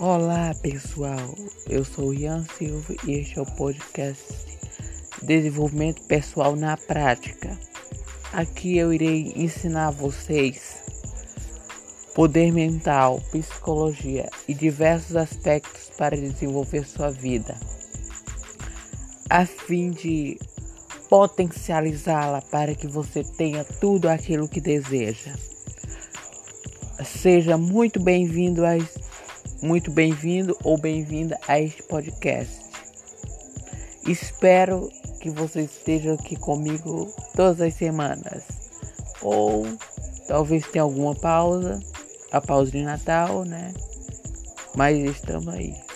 Olá pessoal, eu sou Ian Silva e este é o podcast Desenvolvimento Pessoal na Prática. Aqui eu irei ensinar vocês poder mental, psicologia e diversos aspectos para desenvolver sua vida, a fim de potencializá-la para que você tenha tudo aquilo que deseja. Seja muito bem-vindo a muito bem-vindo ou bem-vinda a este podcast. Espero que você esteja aqui comigo todas as semanas. Ou talvez tenha alguma pausa, a pausa de Natal, né? Mas estamos aí.